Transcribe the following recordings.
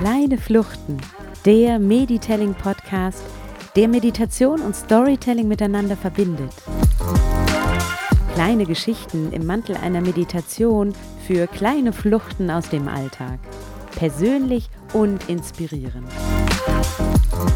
Kleine Fluchten, der Meditelling Podcast, der Meditation und Storytelling miteinander verbindet. Kleine Geschichten im Mantel einer Meditation für kleine Fluchten aus dem Alltag. Persönlich und inspirierend.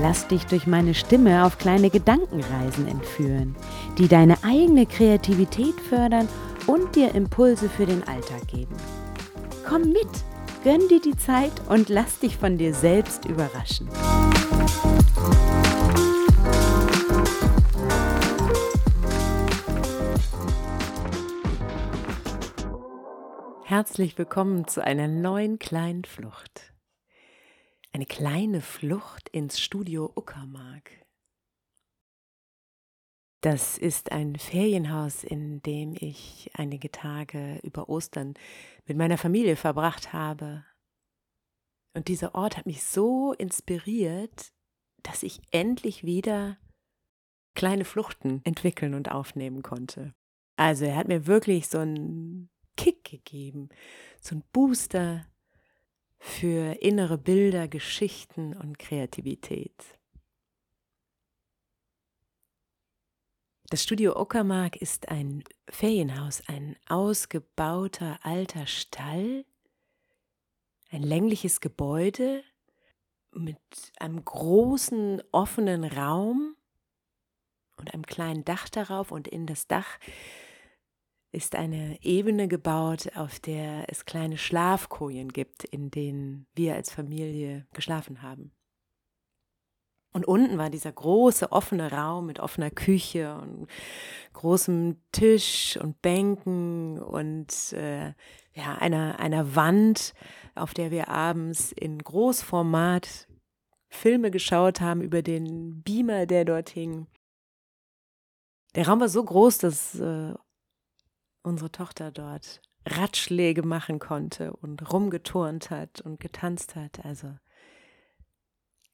Lass dich durch meine Stimme auf kleine Gedankenreisen entführen, die deine eigene Kreativität fördern und dir Impulse für den Alltag geben. Komm mit, gönn dir die Zeit und lass dich von dir selbst überraschen. Herzlich willkommen zu einer neuen kleinen Flucht. Eine kleine Flucht ins Studio Uckermark. Das ist ein Ferienhaus, in dem ich einige Tage über Ostern mit meiner Familie verbracht habe. Und dieser Ort hat mich so inspiriert, dass ich endlich wieder kleine Fluchten entwickeln und aufnehmen konnte. Also er hat mir wirklich so einen Kick gegeben, so ein Booster für innere Bilder, Geschichten und Kreativität. Das Studio Uckermark ist ein Ferienhaus, ein ausgebauter alter Stall, ein längliches Gebäude mit einem großen offenen Raum und einem kleinen Dach darauf und in das Dach ist eine Ebene gebaut, auf der es kleine Schlafkojen gibt, in denen wir als Familie geschlafen haben. Und unten war dieser große offene Raum mit offener Küche und großem Tisch und Bänken und äh, ja, einer, einer Wand, auf der wir abends in Großformat Filme geschaut haben über den Beamer, der dort hing. Der Raum war so groß, dass äh, unsere Tochter dort Ratschläge machen konnte und rumgeturnt hat und getanzt hat. Also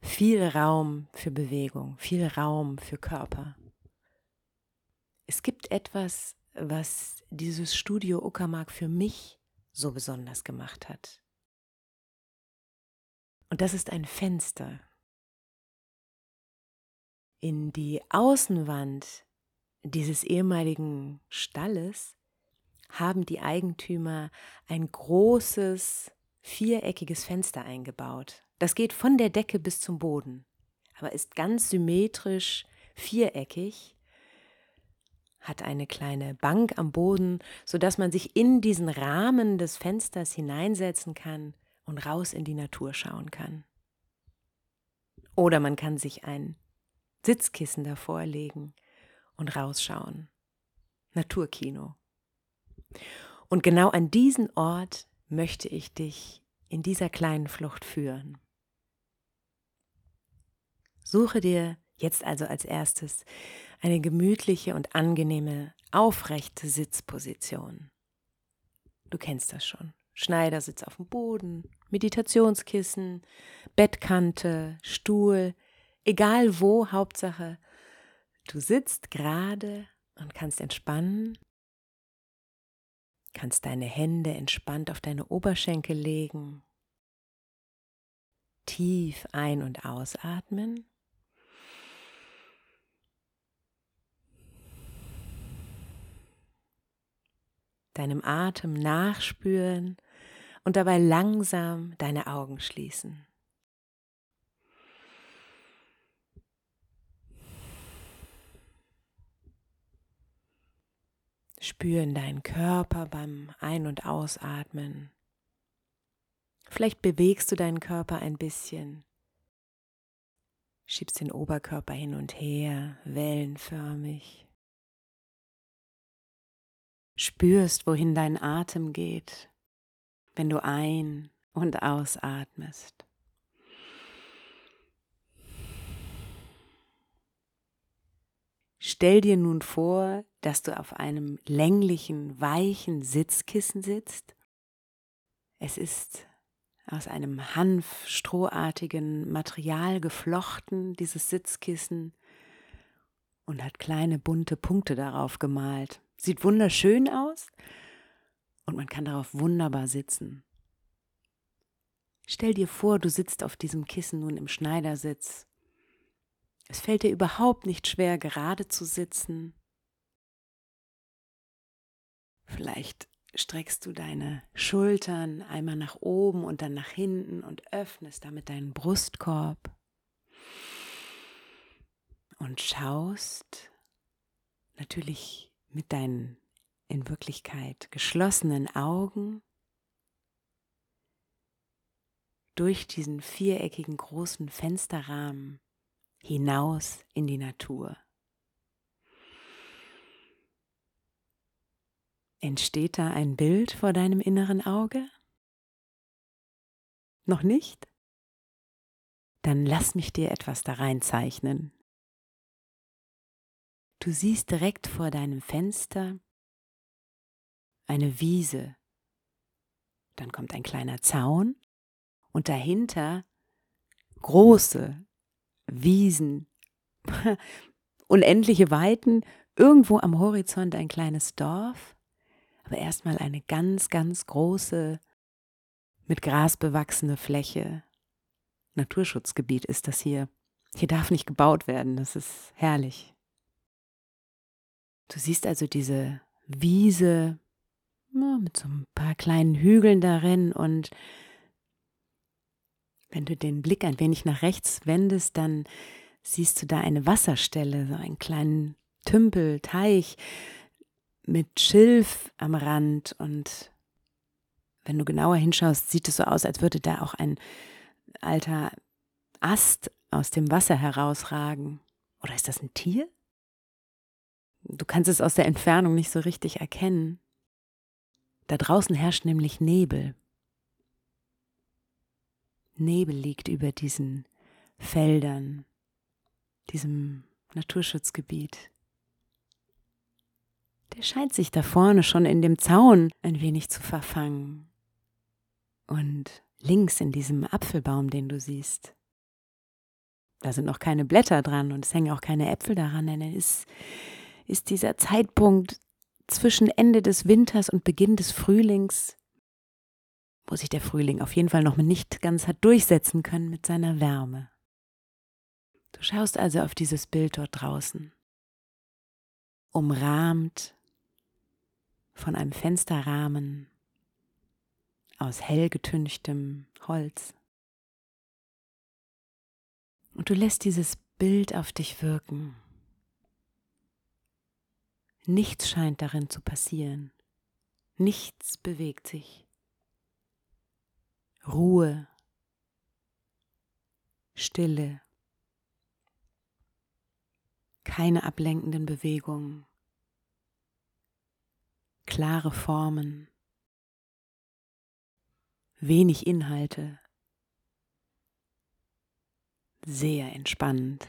viel Raum für Bewegung, viel Raum für Körper. Es gibt etwas, was dieses Studio Uckermark für mich so besonders gemacht hat. Und das ist ein Fenster. In die Außenwand dieses ehemaligen Stalles haben die Eigentümer ein großes viereckiges Fenster eingebaut. Das geht von der Decke bis zum Boden, aber ist ganz symmetrisch viereckig, hat eine kleine Bank am Boden, sodass man sich in diesen Rahmen des Fensters hineinsetzen kann und raus in die Natur schauen kann. Oder man kann sich ein Sitzkissen davor legen und rausschauen. Naturkino. Und genau an diesen Ort möchte ich dich in dieser kleinen Flucht führen. Suche dir jetzt also als erstes eine gemütliche und angenehme, aufrechte Sitzposition. Du kennst das schon. Schneidersitz auf dem Boden, Meditationskissen, Bettkante, Stuhl, egal wo, Hauptsache, du sitzt gerade und kannst entspannen kannst deine Hände entspannt auf deine Oberschenkel legen, tief ein- und ausatmen. Deinem Atem nachspüren und dabei langsam deine Augen schließen. Spüren deinen Körper beim Ein- und Ausatmen. Vielleicht bewegst du deinen Körper ein bisschen. Schiebst den Oberkörper hin und her, wellenförmig. Spürst, wohin dein Atem geht, wenn du ein- und ausatmest. Stell dir nun vor, dass du auf einem länglichen, weichen Sitzkissen sitzt. Es ist aus einem hanfstrohartigen Material geflochten, dieses Sitzkissen, und hat kleine bunte Punkte darauf gemalt. Sieht wunderschön aus und man kann darauf wunderbar sitzen. Stell dir vor, du sitzt auf diesem Kissen nun im Schneidersitz. Es fällt dir überhaupt nicht schwer, gerade zu sitzen. Vielleicht streckst du deine Schultern einmal nach oben und dann nach hinten und öffnest damit deinen Brustkorb und schaust natürlich mit deinen in Wirklichkeit geschlossenen Augen durch diesen viereckigen großen Fensterrahmen hinaus in die Natur. Entsteht da ein Bild vor deinem inneren Auge? Noch nicht? Dann lass mich dir etwas da reinzeichnen. Du siehst direkt vor deinem Fenster eine Wiese. Dann kommt ein kleiner Zaun und dahinter große Wiesen, unendliche Weiten, irgendwo am Horizont ein kleines Dorf, aber erstmal eine ganz, ganz große, mit Gras bewachsene Fläche. Naturschutzgebiet ist das hier. Hier darf nicht gebaut werden, das ist herrlich. Du siehst also diese Wiese mit so ein paar kleinen Hügeln darin und wenn du den Blick ein wenig nach rechts wendest, dann siehst du da eine Wasserstelle, so einen kleinen Tümpel, Teich mit Schilf am Rand und wenn du genauer hinschaust, sieht es so aus, als würde da auch ein alter Ast aus dem Wasser herausragen. Oder ist das ein Tier? Du kannst es aus der Entfernung nicht so richtig erkennen. Da draußen herrscht nämlich Nebel. Nebel liegt über diesen Feldern, diesem Naturschutzgebiet. Der scheint sich da vorne schon in dem Zaun ein wenig zu verfangen. Und links in diesem Apfelbaum, den du siehst, da sind noch keine Blätter dran und es hängen auch keine Äpfel daran, denn es ist, ist dieser Zeitpunkt zwischen Ende des Winters und Beginn des Frühlings, wo sich der Frühling auf jeden Fall noch nicht ganz hat durchsetzen können mit seiner Wärme. Du schaust also auf dieses Bild dort draußen, umrahmt von einem Fensterrahmen aus hell getünchtem Holz. Und du lässt dieses Bild auf dich wirken. Nichts scheint darin zu passieren. Nichts bewegt sich. Ruhe, Stille, keine ablenkenden Bewegungen, klare Formen, wenig Inhalte, sehr entspannend.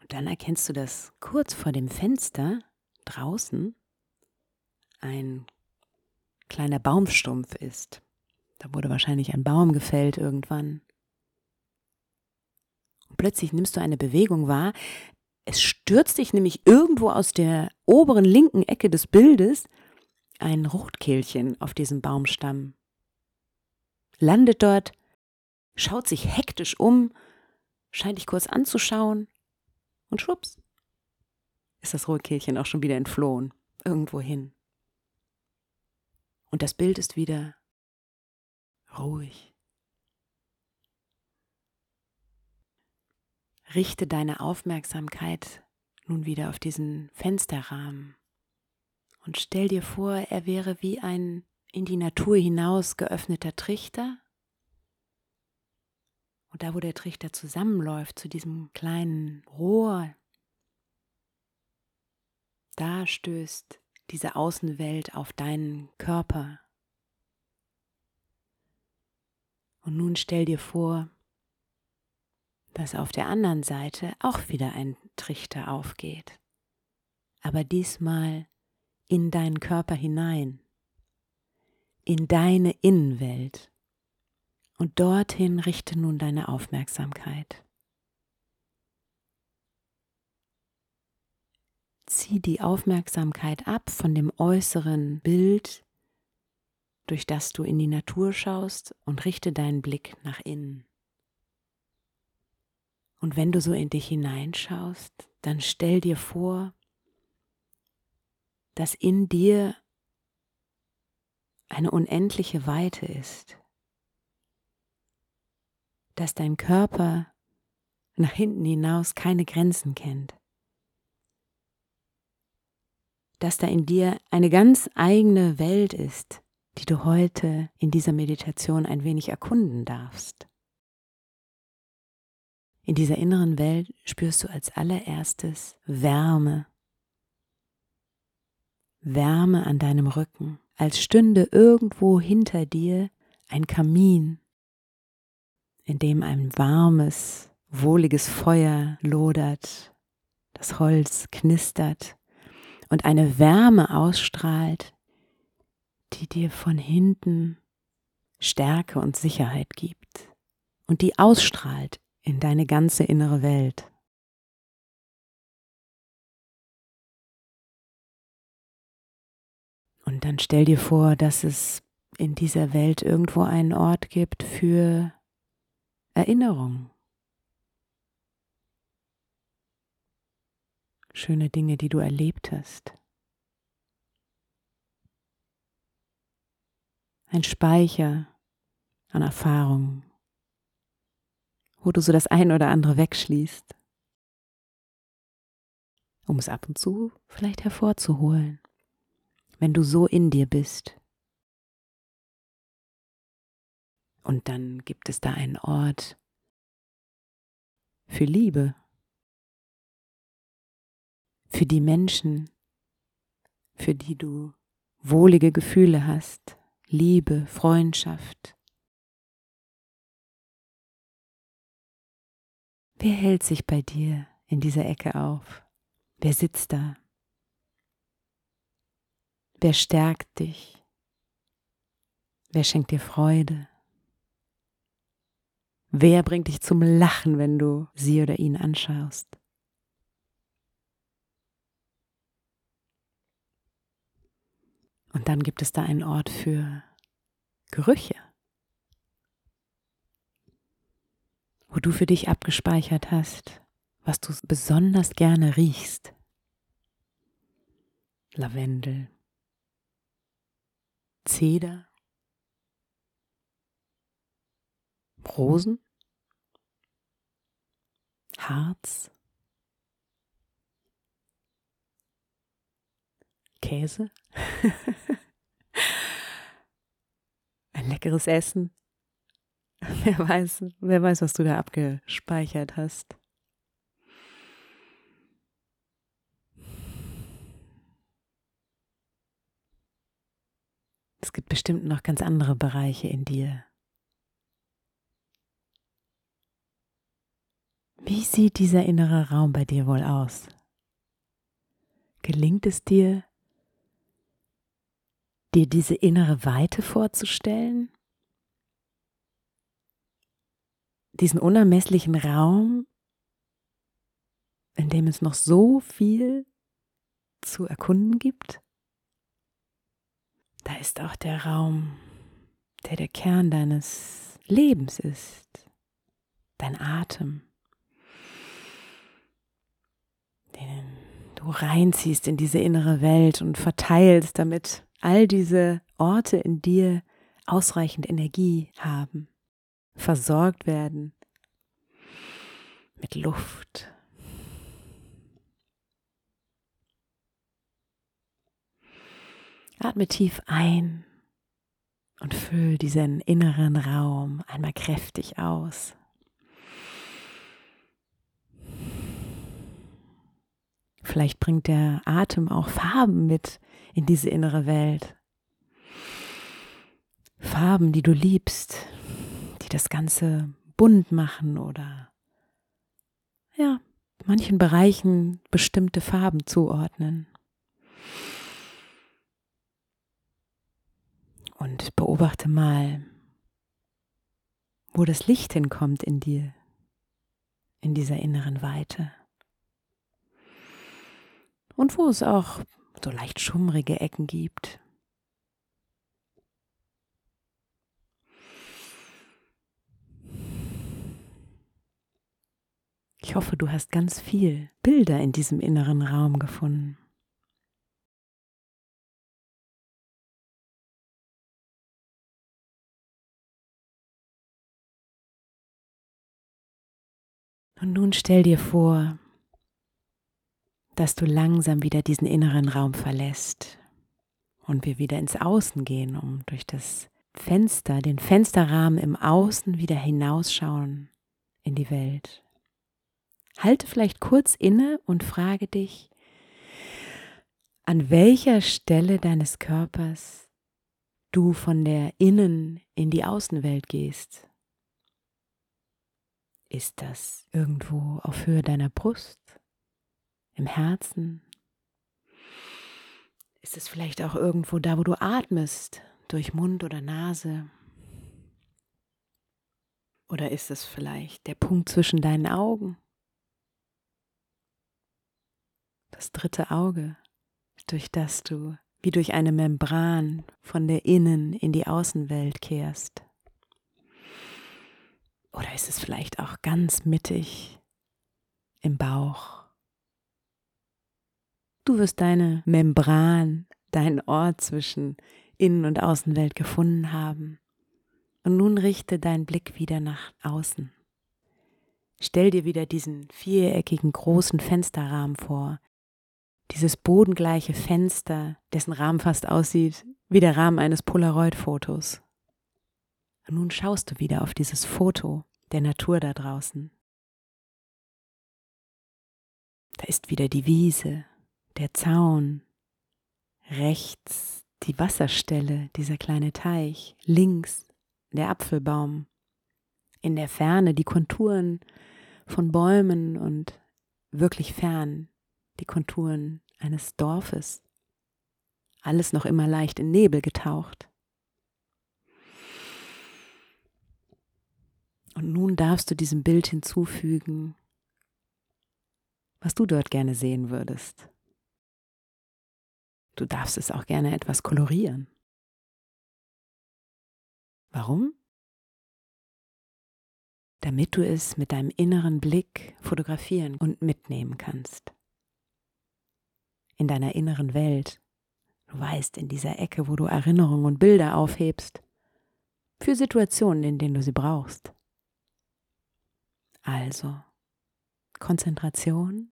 Und dann erkennst du, dass kurz vor dem Fenster draußen. Ein kleiner Baumstumpf ist. Da wurde wahrscheinlich ein Baum gefällt irgendwann. Und plötzlich nimmst du eine Bewegung wahr. Es stürzt dich nämlich irgendwo aus der oberen linken Ecke des Bildes ein Rotkehlchen auf diesem Baumstamm. Landet dort, schaut sich hektisch um, scheint dich kurz anzuschauen und schwupps ist das Rotkehlchen auch schon wieder entflohen, irgendwo hin. Und das Bild ist wieder ruhig. Richte deine Aufmerksamkeit nun wieder auf diesen Fensterrahmen und stell dir vor, er wäre wie ein in die Natur hinaus geöffneter Trichter. Und da, wo der Trichter zusammenläuft zu diesem kleinen Rohr, da stößt diese Außenwelt auf deinen Körper. Und nun stell dir vor, dass auf der anderen Seite auch wieder ein Trichter aufgeht, aber diesmal in deinen Körper hinein, in deine Innenwelt. Und dorthin richte nun deine Aufmerksamkeit. Zieh die Aufmerksamkeit ab von dem äußeren Bild, durch das du in die Natur schaust und richte deinen Blick nach innen. Und wenn du so in dich hineinschaust, dann stell dir vor, dass in dir eine unendliche Weite ist, dass dein Körper nach hinten hinaus keine Grenzen kennt, dass da in dir eine ganz eigene Welt ist, die du heute in dieser Meditation ein wenig erkunden darfst. In dieser inneren Welt spürst du als allererstes Wärme. Wärme an deinem Rücken, als stünde irgendwo hinter dir ein Kamin, in dem ein warmes, wohliges Feuer lodert, das Holz knistert und eine Wärme ausstrahlt, die dir von hinten Stärke und Sicherheit gibt und die ausstrahlt in deine ganze innere Welt. Und dann stell dir vor, dass es in dieser Welt irgendwo einen Ort gibt für Erinnerung. Schöne Dinge, die du erlebt hast. Ein Speicher an Erfahrungen wo du so das ein oder andere wegschließt, um es ab und zu vielleicht hervorzuholen, wenn du so in dir bist. Und dann gibt es da einen Ort für Liebe, für die Menschen, für die du wohlige Gefühle hast, Liebe, Freundschaft, Wer hält sich bei dir in dieser Ecke auf? Wer sitzt da? Wer stärkt dich? Wer schenkt dir Freude? Wer bringt dich zum Lachen, wenn du sie oder ihn anschaust? Und dann gibt es da einen Ort für Gerüche. wo du für dich abgespeichert hast, was du besonders gerne riechst. Lavendel, Zeder, Rosen, Harz, Käse, ein leckeres Essen, Wer weiß, wer weiß, was du da abgespeichert hast. Es gibt bestimmt noch ganz andere Bereiche in dir. Wie sieht dieser innere Raum bei dir wohl aus? Gelingt es dir, dir diese innere Weite vorzustellen? diesen unermesslichen Raum, in dem es noch so viel zu erkunden gibt. Da ist auch der Raum, der der Kern deines Lebens ist, dein Atem, den du reinziehst in diese innere Welt und verteilst, damit all diese Orte in dir ausreichend Energie haben versorgt werden mit Luft. Atme tief ein und füll diesen inneren Raum einmal kräftig aus. Vielleicht bringt der Atem auch Farben mit in diese innere Welt. Farben, die du liebst, die das Ganze bunt machen oder ja, manchen Bereichen bestimmte Farben zuordnen. Und beobachte mal, wo das Licht hinkommt in dir, in dieser inneren Weite. und wo es auch so leicht schummrige Ecken gibt. Ich hoffe, du hast ganz viel Bilder in diesem inneren Raum gefunden. Und nun stell dir vor, dass du langsam wieder diesen inneren Raum verlässt und wir wieder ins Außen gehen, um durch das Fenster, den Fensterrahmen im Außen wieder hinausschauen in die Welt. Halte vielleicht kurz inne und frage dich, an welcher Stelle deines Körpers du von der Innen in die Außenwelt gehst. Ist das irgendwo auf Höhe deiner Brust? Im Herzen? Ist es vielleicht auch irgendwo da, wo du atmest, durch Mund oder Nase? Oder ist es vielleicht der Punkt zwischen deinen Augen? Das dritte Auge, durch das du wie durch eine Membran von der Innen in die Außenwelt kehrst. Oder ist es vielleicht auch ganz mittig im Bauch? Du wirst deine Membran, deinen Ort zwischen Innen- und Außenwelt gefunden haben. Und nun richte deinen Blick wieder nach außen. Stell dir wieder diesen viereckigen großen Fensterrahmen vor. Dieses bodengleiche Fenster, dessen Rahmen fast aussieht wie der Rahmen eines Polaroid-Fotos. Und nun schaust du wieder auf dieses Foto der Natur da draußen. Da ist wieder die Wiese, der Zaun, rechts die Wasserstelle, dieser kleine Teich, links der Apfelbaum, in der Ferne die Konturen von Bäumen und wirklich fern die Konturen eines Dorfes, alles noch immer leicht in Nebel getaucht. Und nun darfst du diesem Bild hinzufügen, was du dort gerne sehen würdest. Du darfst es auch gerne etwas kolorieren. Warum? Damit du es mit deinem inneren Blick fotografieren und mitnehmen kannst. In deiner inneren Welt. Du weißt, in dieser Ecke, wo du Erinnerungen und Bilder aufhebst. Für Situationen, in denen du sie brauchst. Also, Konzentration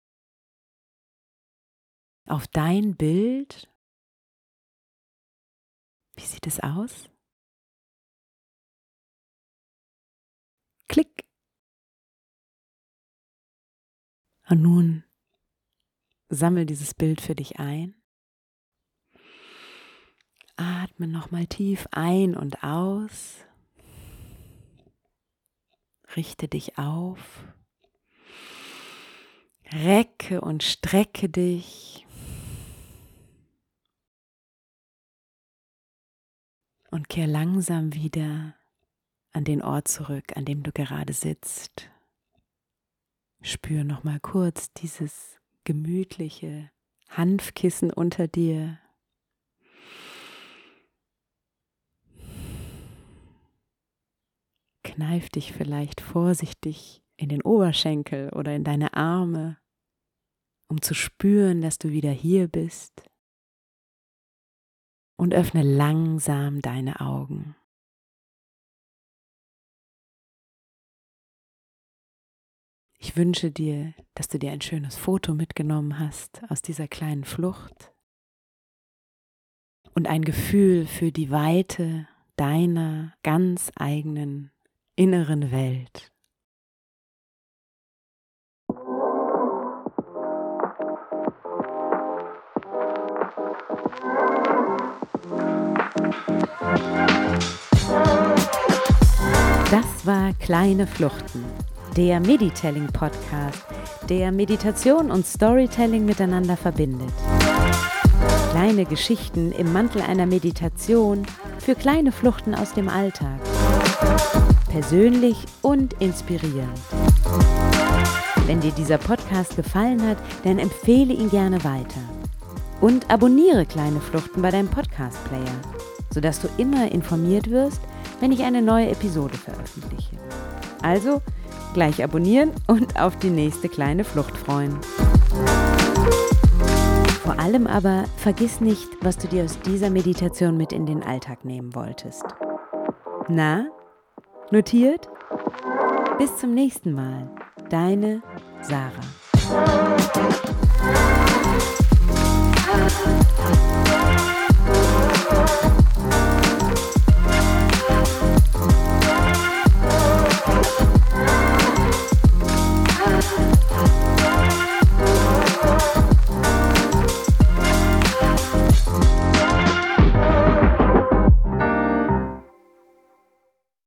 auf dein Bild. Wie sieht es aus? Klick. Und nun sammel dieses Bild für dich ein. Atme nochmal tief ein und aus. Richte dich auf. Recke und strecke dich. Und kehr langsam wieder an den Ort zurück, an dem du gerade sitzt. Spür noch mal kurz dieses gemütliche Hanfkissen unter dir. Kneif dich vielleicht vorsichtig in den Oberschenkel oder in deine Arme, um zu spüren, dass du wieder hier bist. Und öffne langsam deine Augen. Ich wünsche dir, dass du dir ein schönes Foto mitgenommen hast aus dieser kleinen Flucht und ein Gefühl für die Weite deiner ganz eigenen inneren Welt. Das war Kleine Fluchten, der Meditelling Podcast, der Meditation und Storytelling miteinander verbindet. Kleine Geschichten im Mantel einer Meditation für kleine Fluchten aus dem Alltag persönlich und inspirierend. Wenn dir dieser Podcast gefallen hat, dann empfehle ihn gerne weiter. Und abonniere kleine Fluchten bei deinem Podcast-Player, sodass du immer informiert wirst, wenn ich eine neue Episode veröffentliche. Also gleich abonnieren und auf die nächste kleine Flucht freuen. Vor allem aber vergiss nicht, was du dir aus dieser Meditation mit in den Alltag nehmen wolltest. Na, notiert? Bis zum nächsten Mal. Deine Sarah.